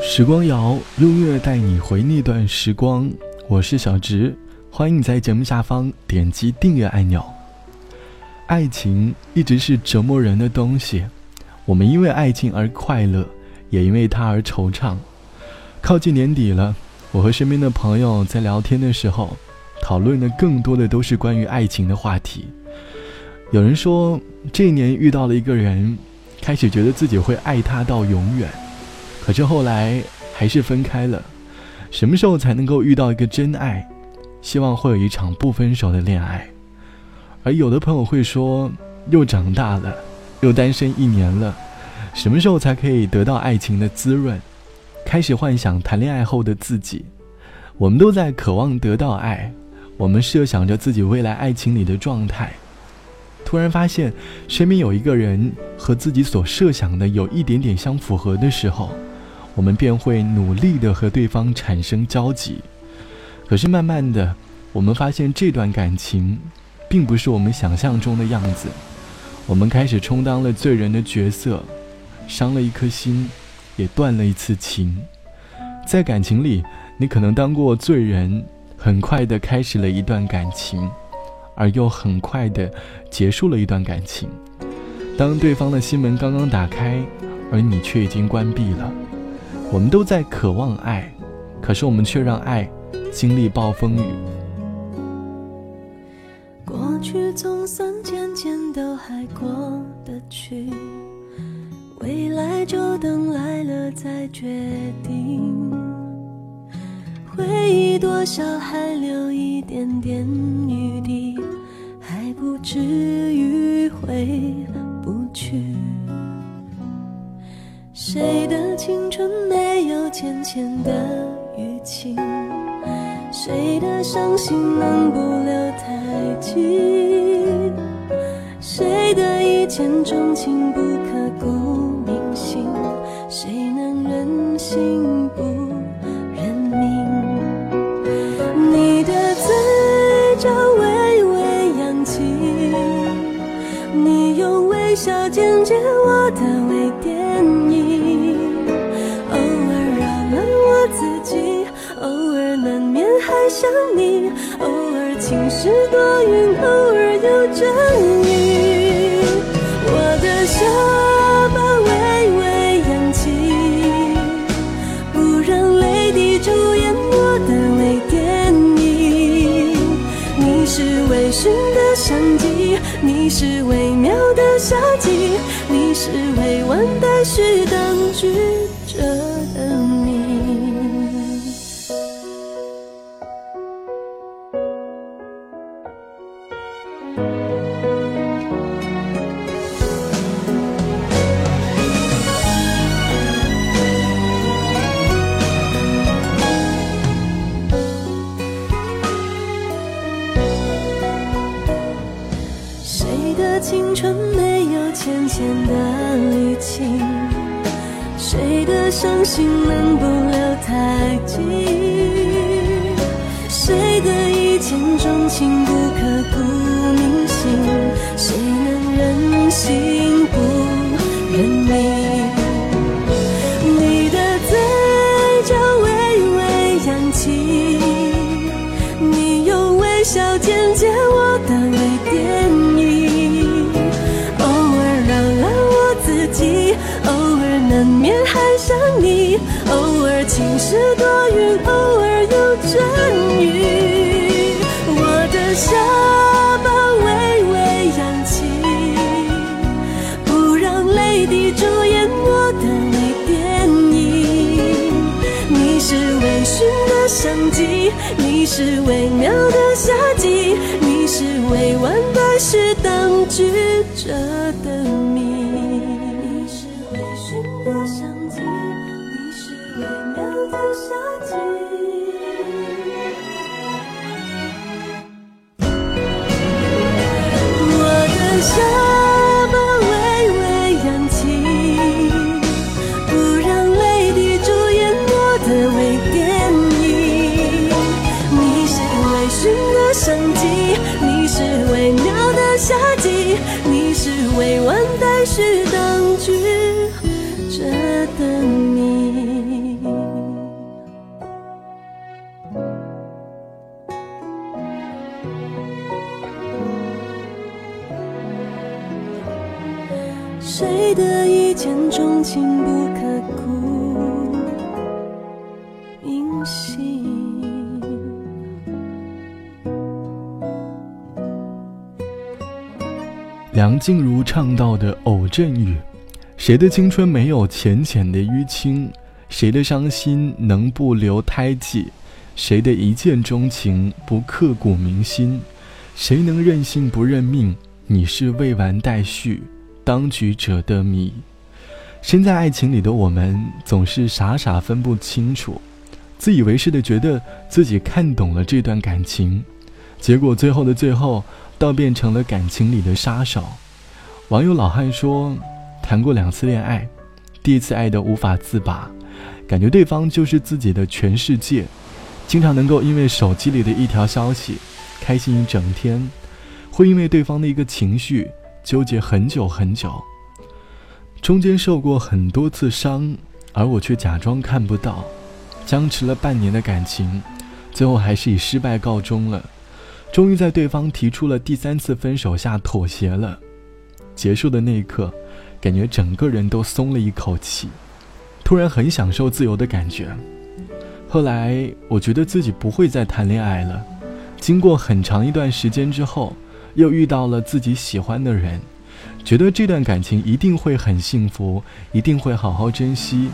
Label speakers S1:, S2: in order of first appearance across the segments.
S1: 时光谣，用音乐带你回那段时光。我是小直，欢迎你在节目下方点击订阅按钮。爱情一直是折磨人的东西，我们因为爱情而快乐，也因为它而惆怅。靠近年底了，我和身边的朋友在聊天的时候，讨论的更多的都是关于爱情的话题。有人说，这一年遇到了一个人，开始觉得自己会爱他到永远。可是后来还是分开了。什么时候才能够遇到一个真爱？希望会有一场不分手的恋爱。而有的朋友会说，又长大了，又单身一年了，什么时候才可以得到爱情的滋润？开始幻想谈恋爱后的自己。我们都在渴望得到爱，我们设想着自己未来爱情里的状态。突然发现身边有一个人和自己所设想的有一点点相符合的时候。我们便会努力的和对方产生交集，可是慢慢的，我们发现这段感情，并不是我们想象中的样子。我们开始充当了罪人的角色，伤了一颗心，也断了一次情。在感情里，你可能当过罪人，很快的开始了一段感情，而又很快的结束了一段感情。当对方的心门刚刚打开，而你却已经关闭了。我们都在渴望爱，可是我们却让爱经历暴风雨。
S2: 过去总算渐渐都还过得去，未来就等来了再决定。回忆多少还留一点点余地，还不至于回不去。谁的青春没有浅浅的淤青？谁的伤心能不留太迹？谁的一见钟情不刻骨铭心？谁能忍心不认命？你的嘴角微微扬起，你用微笑剪接我的想你，偶尔晴时多云，偶尔有阵雨。的力气，谁的伤心能不留太迹？谁的一见钟情不刻骨铭心？谁能忍心不认命？你的嘴角微微扬起，你用微笑剪接我的是微妙的夏季，你是未完待续当局者的谜。你是微醺的香气，你是微妙的夏季。我的夏。见钟情不刻骨铭心？
S1: 梁静茹唱到的偶阵雨，谁的青春没有浅浅的淤青？谁的伤心能不留胎记？谁的一见钟情不刻骨铭心？谁能任性不认命？你是未完待续，当局者的谜。身在爱情里的我们，总是傻傻分不清楚，自以为是的觉得自己看懂了这段感情，结果最后的最后，倒变成了感情里的杀手。网友老汉说，谈过两次恋爱，第一次爱得无法自拔，感觉对方就是自己的全世界。经常能够因为手机里的一条消息开心一整天，会因为对方的一个情绪纠结很久很久。中间受过很多次伤，而我却假装看不到，僵持了半年的感情，最后还是以失败告终了。终于在对方提出了第三次分手下妥协了。结束的那一刻，感觉整个人都松了一口气，突然很享受自由的感觉。后来我觉得自己不会再谈恋爱了。经过很长一段时间之后，又遇到了自己喜欢的人，觉得这段感情一定会很幸福，一定会好好珍惜。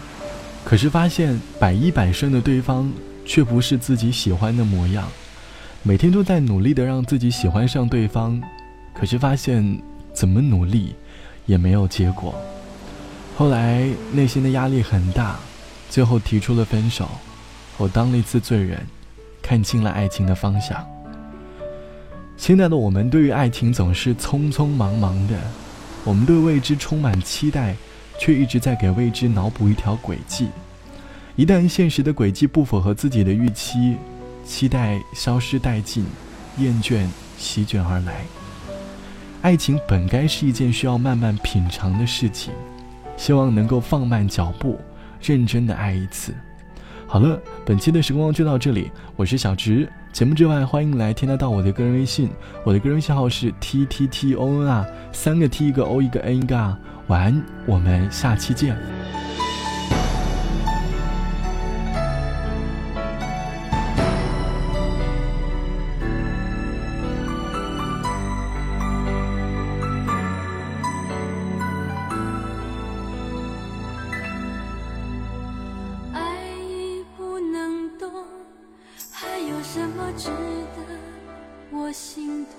S1: 可是发现百依百顺的对方却不是自己喜欢的模样，每天都在努力的让自己喜欢上对方，可是发现怎么努力也没有结果。后来内心的压力很大，最后提出了分手。我当了一次罪人，看清了爱情的方向。现在的我们对于爱情总是匆匆忙忙的，我们对未知充满期待，却一直在给未知脑补一条轨迹。一旦现实的轨迹不符合自己的预期，期待消失殆尽，厌倦席卷而来。爱情本该是一件需要慢慢品尝的事情，希望能够放慢脚步，认真的爱一次。好了，本期的时光就到这里，我是小直。节目之外，欢迎来添加到我的个人微信，我的个人微信号是 t t t o n 啊，三个 t 一个 o 一个 n 一个啊。晚安，我们下期见。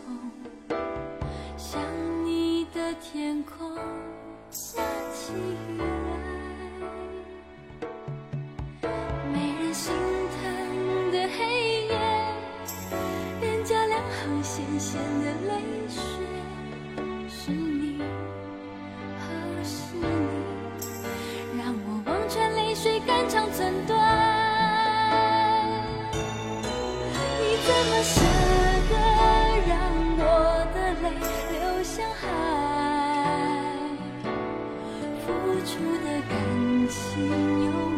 S2: 痛，想你的天空下起雨来，没人心疼的黑夜，脸颊两行咸咸的泪水，是你，哦是你，让我望穿泪水肝肠寸断，你怎么舍流向海，付出的感情。